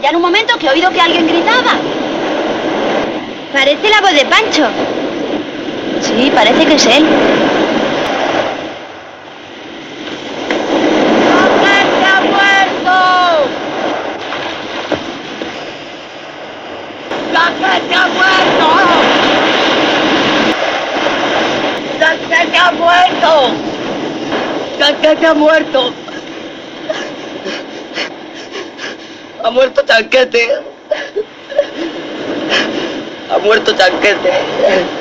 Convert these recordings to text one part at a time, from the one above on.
callar un momento que he oído que alguien gritaba. Parece la voz de Pancho. Sí, parece que es él. se ha muerto. Ha muerto Tanquete. Ha muerto Tanquete.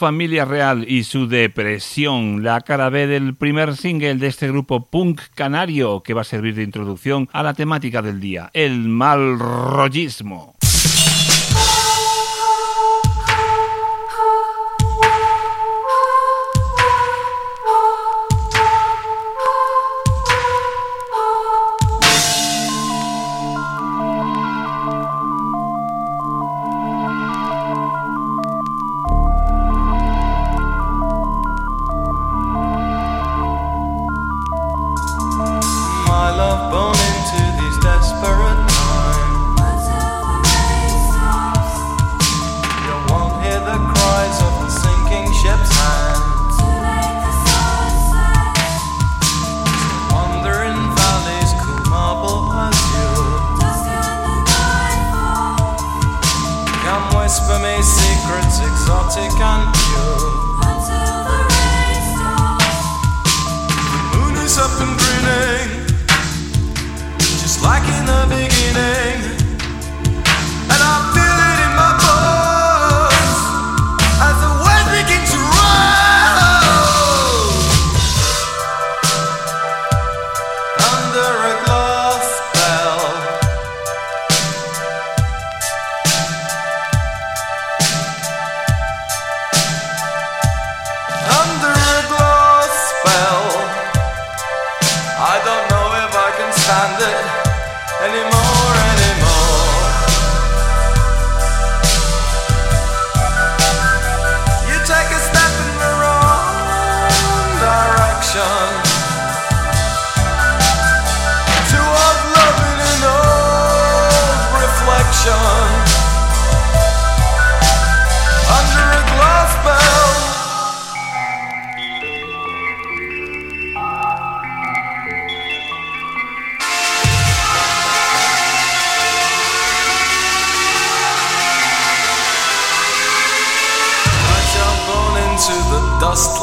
Familia Real y su depresión, la cara B del primer single de este grupo punk canario que va a servir de introducción a la temática del día, el mal rollismo. Los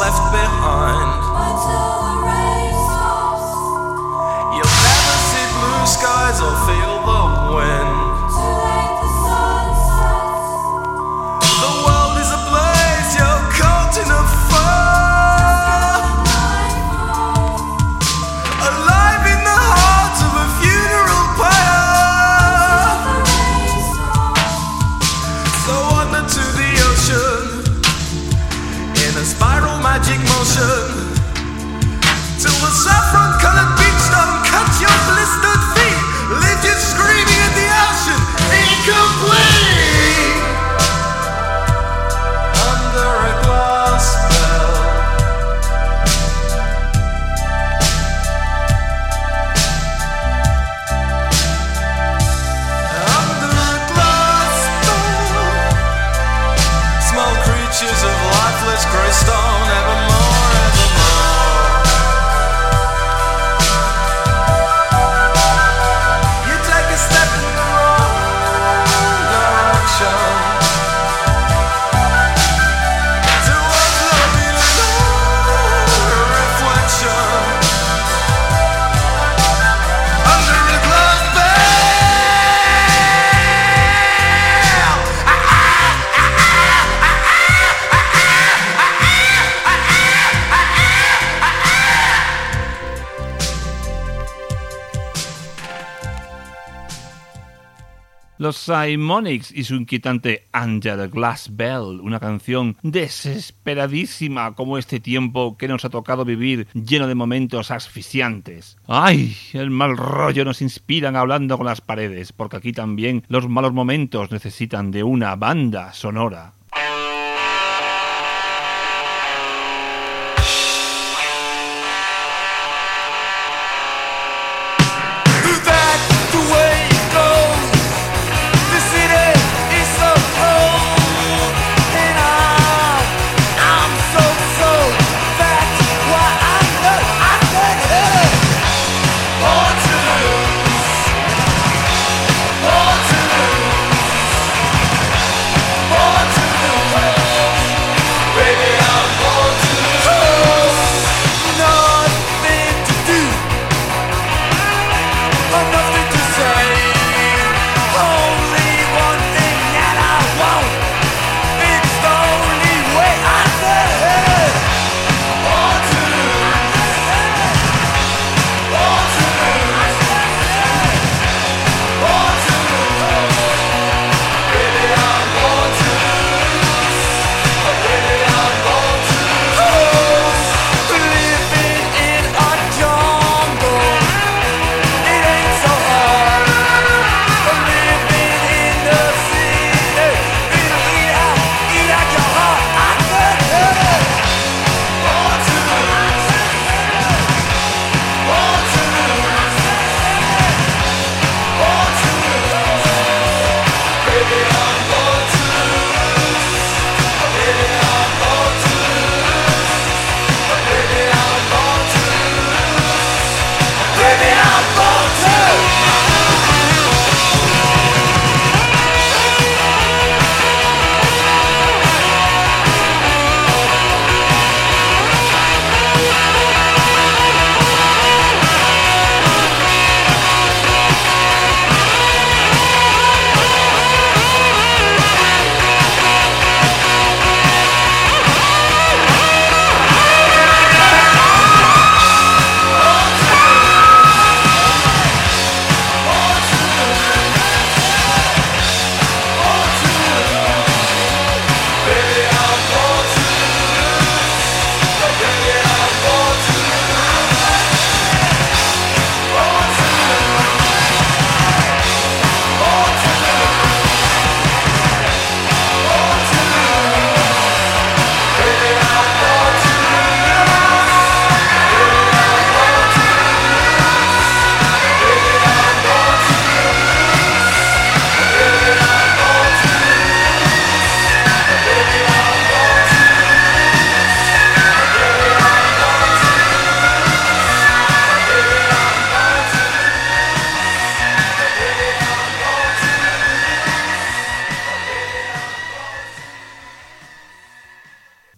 Y su inquietante Under the Glass Bell, una canción desesperadísima como este tiempo que nos ha tocado vivir lleno de momentos asfixiantes. ¡Ay! El mal rollo nos inspiran hablando con las paredes, porque aquí también los malos momentos necesitan de una banda sonora.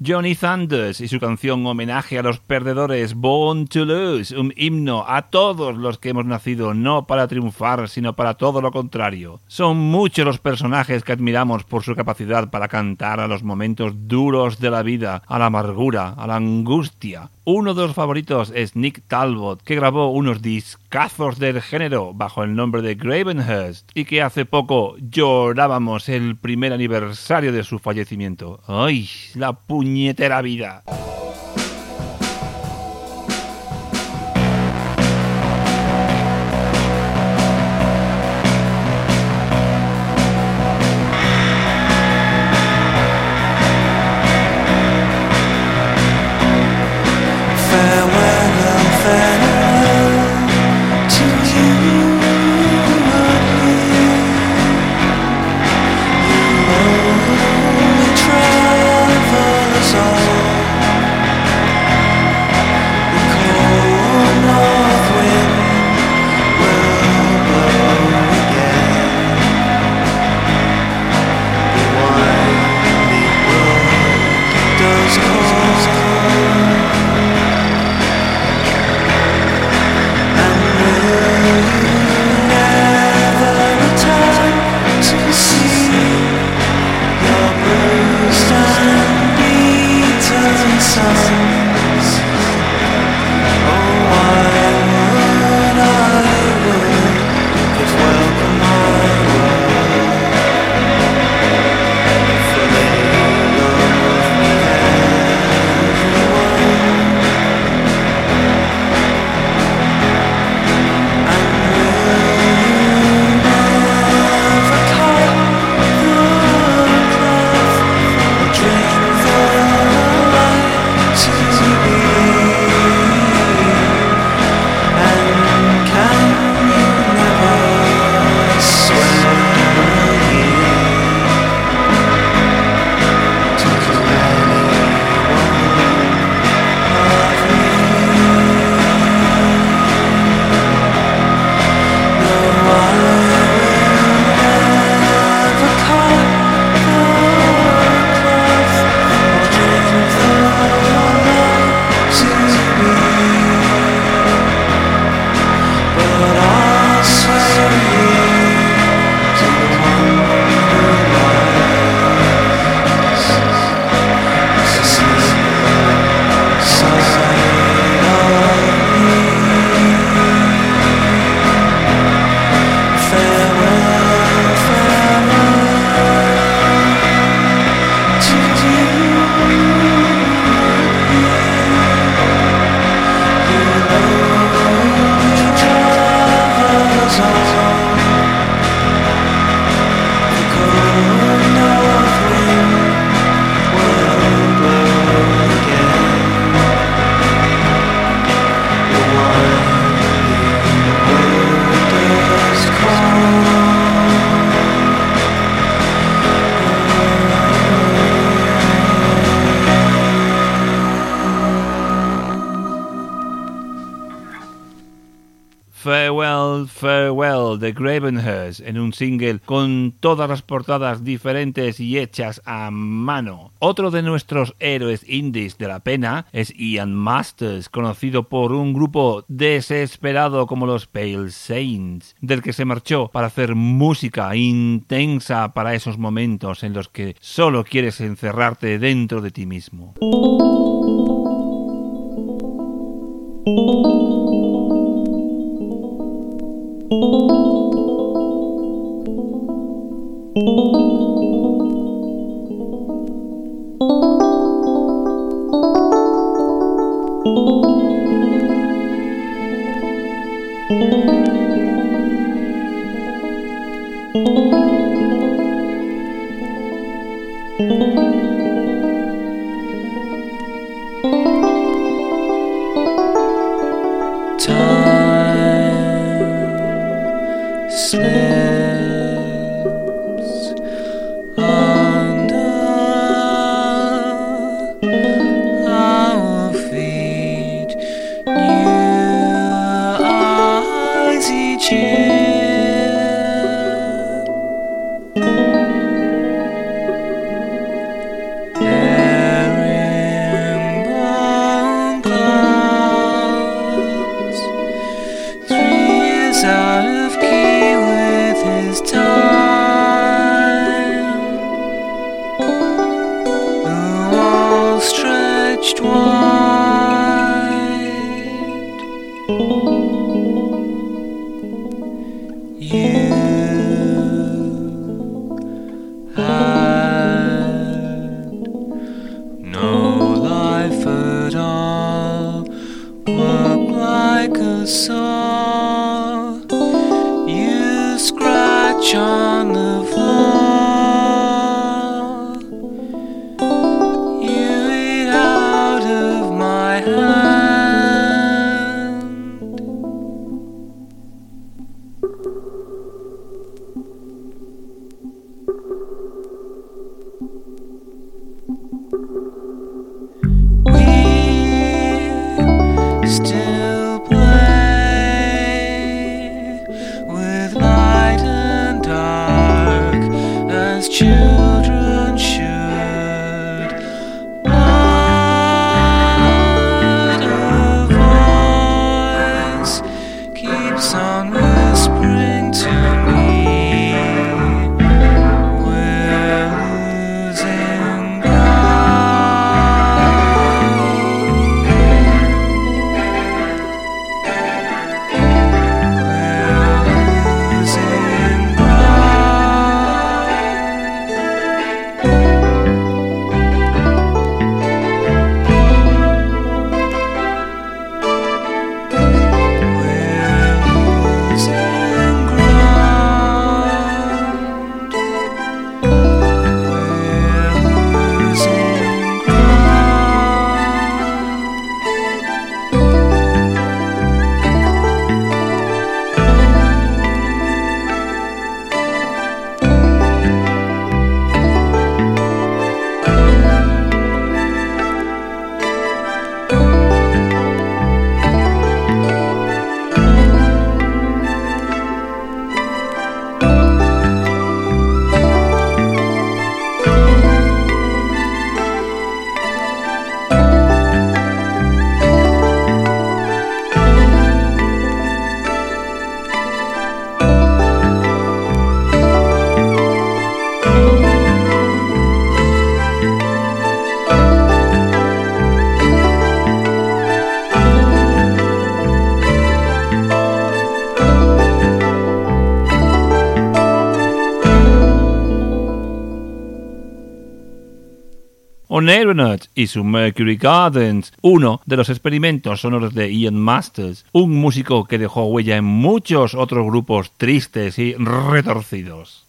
Johnny Thunders y su canción homenaje a los perdedores Born to Lose, un himno a todos los que hemos nacido no para triunfar, sino para todo lo contrario. Son muchos los personajes que admiramos por su capacidad para cantar a los momentos duros de la vida, a la amargura, a la angustia. Uno de los favoritos es Nick Talbot, que grabó unos discazos del género bajo el nombre de Gravenhurst y que hace poco llorábamos el primer aniversario de su fallecimiento. ¡Ay, la puñetera vida! De Gravenhurst en un single con todas las portadas diferentes y hechas a mano. Otro de nuestros héroes indies de la pena es Ian Masters, conocido por un grupo desesperado como los Pale Saints, del que se marchó para hacer música intensa para esos momentos en los que solo quieres encerrarte dentro de ti mismo. you. Aeronauts y su Mercury Gardens, uno de los experimentos sonoros de Ian Masters, un músico que dejó huella en muchos otros grupos tristes y retorcidos.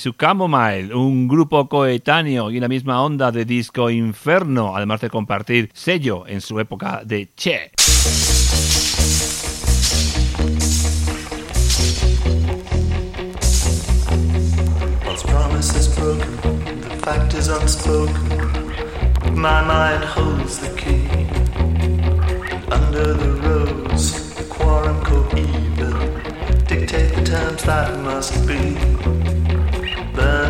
su Camomile, un grupo coetáneo y la misma onda de disco inferno, además de compartir sello en su época de Che. fact is unspoken. My mind holds the key. Under the rose, the quorum coeval dictate the terms that must be.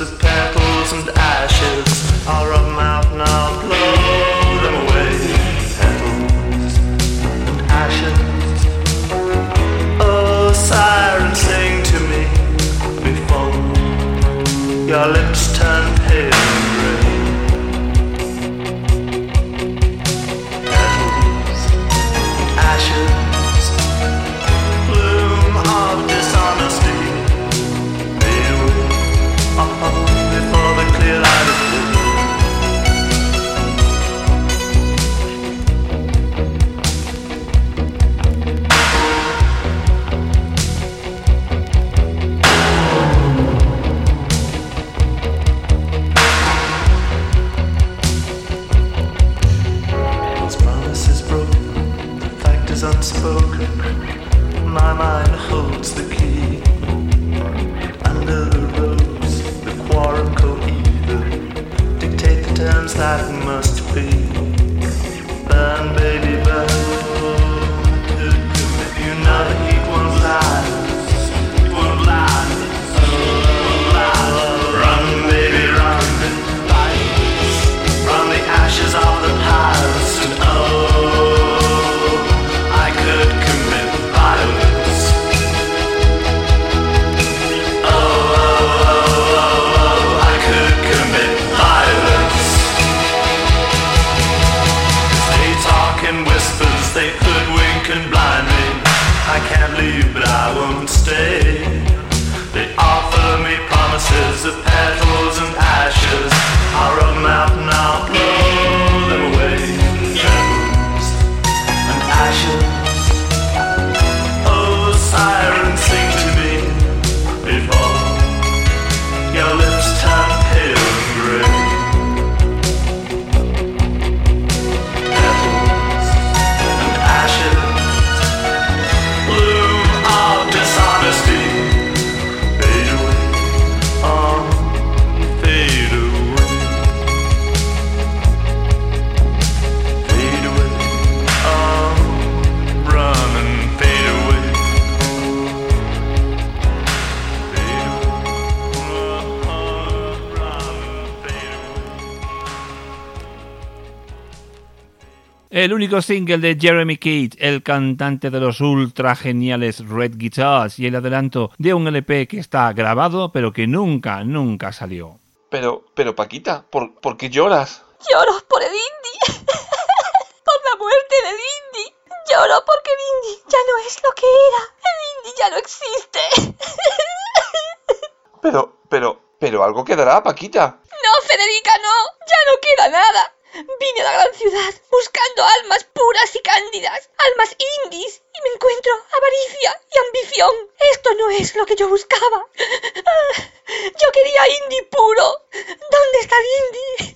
of petals and ashes are of my in whispers, they hoodwink and blind me. I can't leave, but I won't stay. They offer me promises of petals and ashes. I'll run out and I'll. El único single de Jeremy Keith, el cantante de los ultra geniales Red Guitars y el adelanto de un LP que está grabado pero que nunca, nunca salió. Pero, pero Paquita, ¿por, ¿por qué lloras? Lloro por el Indy. por la muerte del Indy. Lloro porque el Indy ya no es lo que era. El Indy ya no existe. Pero, pero, pero algo quedará, Paquita. No, Federica, no. Ya no queda nada. Vine a la gran ciudad buscando almas puras y cándidas, almas indies, y me encuentro avaricia y ambición. Esto no es lo que yo buscaba. Yo quería indie puro. ¿Dónde está el indie?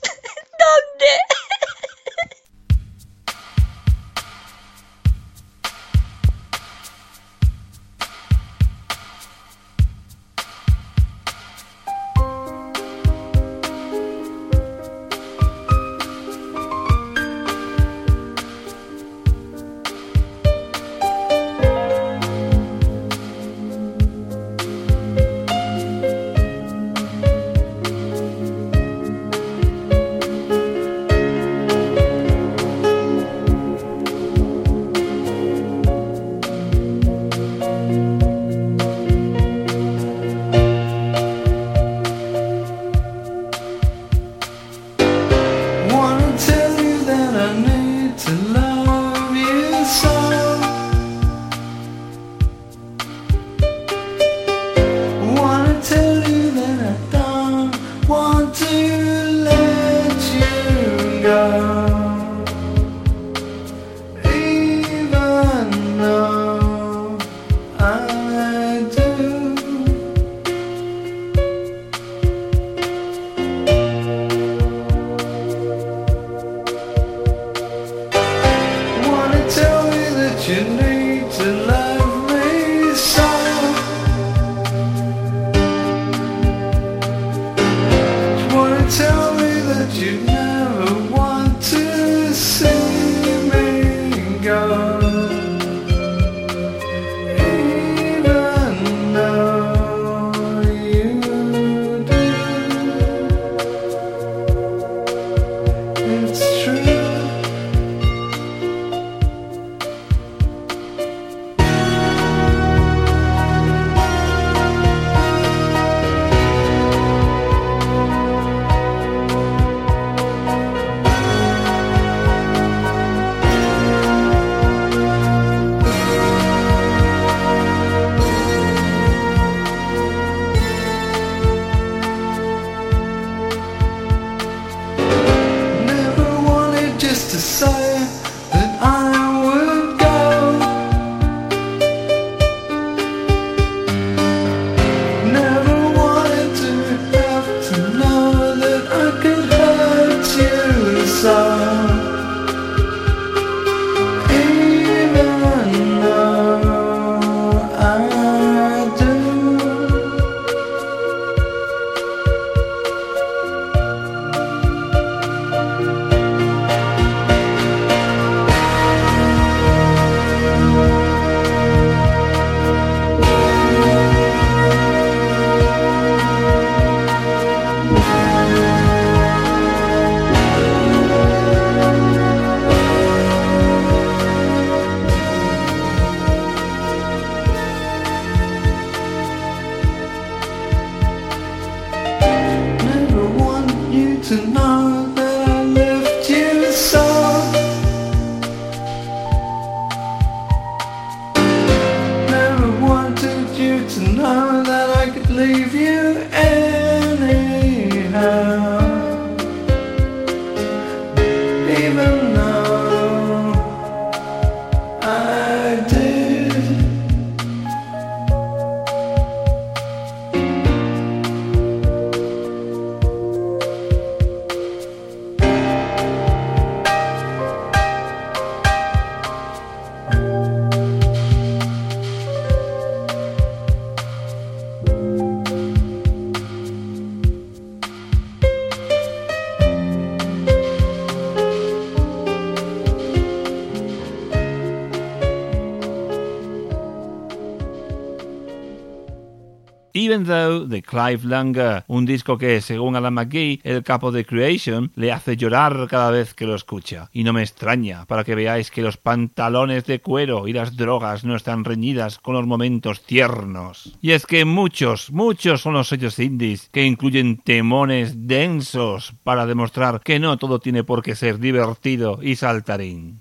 Even Though de Clive Langer, un disco que, según Alan McGee, el capo de Creation, le hace llorar cada vez que lo escucha. Y no me extraña, para que veáis que los pantalones de cuero y las drogas no están reñidas con los momentos tiernos. Y es que muchos, muchos son los sellos indies que incluyen temones densos para demostrar que no todo tiene por qué ser divertido y saltarín.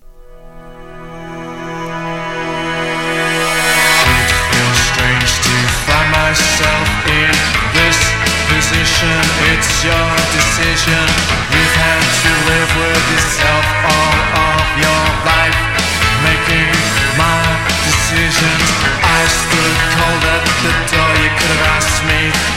myself position. It's your decision. You've had to live with yourself all of your life, making my decisions. I stood cold at the door. You could have asked me,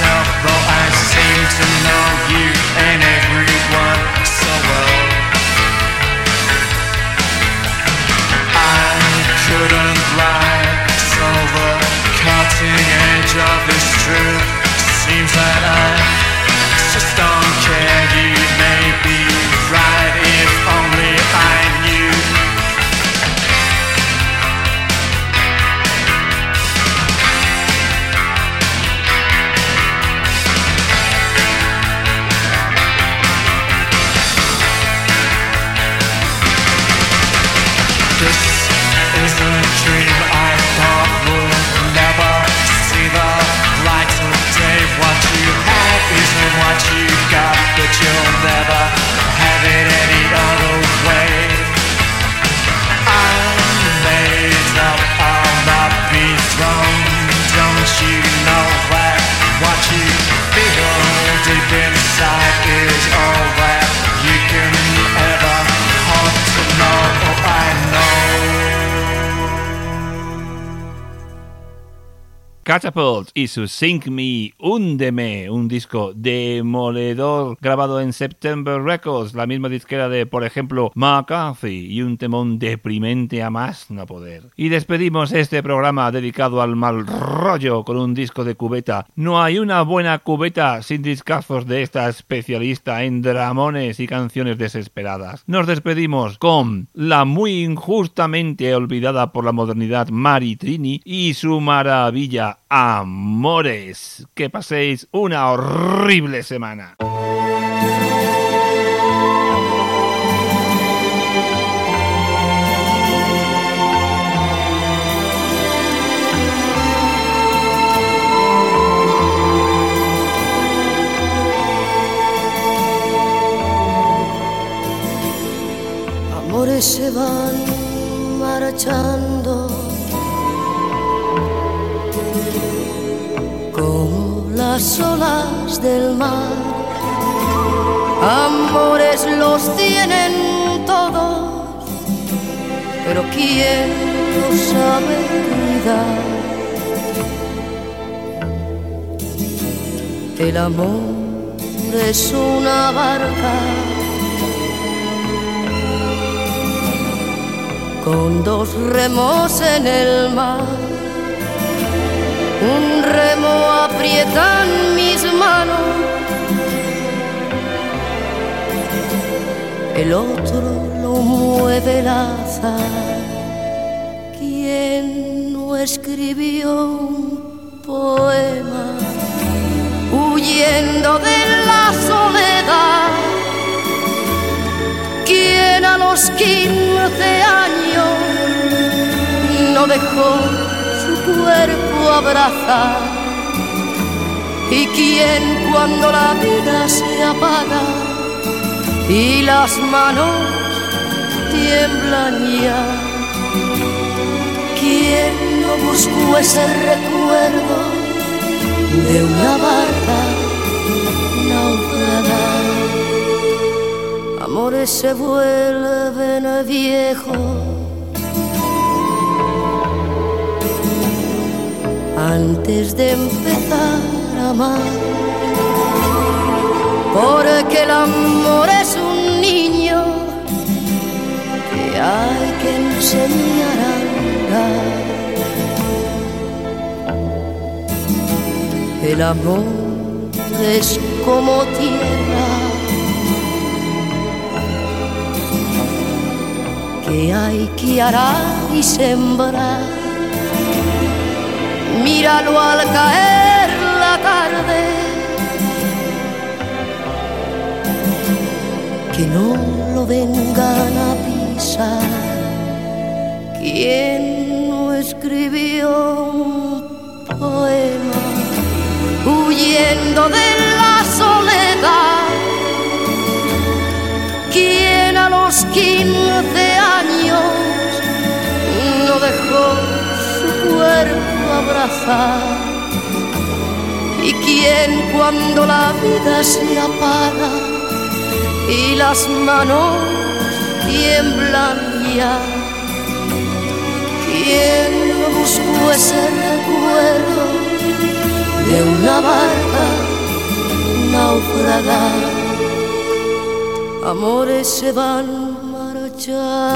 myself. Though I seem to know you and everyone so well. I couldn't lie, so the cutting edge of this truth seems that I Catapult y su Sink Me, Húndeme, un disco demoledor grabado en September Records, la misma disquera de, por ejemplo, McCarthy, y un temón deprimente a más no poder. Y despedimos este programa dedicado al mal rollo con un disco de cubeta. No hay una buena cubeta sin discazos de esta especialista en dramones y canciones desesperadas. Nos despedimos con la muy injustamente olvidada por la modernidad Mari Trini y su maravilla Amores. Que paséis una horrible semana. Amores se van marchando las olas del mar. Amores los tienen todos, pero ¿quién los sabe cuidar? El amor es una barca con dos remos en el mar. Un remo aprieta en mis manos, el otro lo mueve el azar. ¿Quién no escribió un poema huyendo de la soledad? quien a los 15 años no dejó cuerpo abrazar y quien cuando la vida se apaga y las manos tiemblan ya. Quien no buscó ese recuerdo de una barca naufragada amores se vuelven viejos antes de empezar a amar. Porque el amor es un niño que hay que enseñar a. El amor es como tierra que hay que arar y sembrar al caer la tarde, que no lo vengan a pisar. ¿Quién no escribió un poema huyendo de la soledad? ¿Quién a los 15 años no dejó su cuerpo abrazar? ¿Y quién cuando la vida se apaga y las manos tiemblan ya? ¿Quién no buscó ese recuerdo de una barca naufragar? Amores se van marchando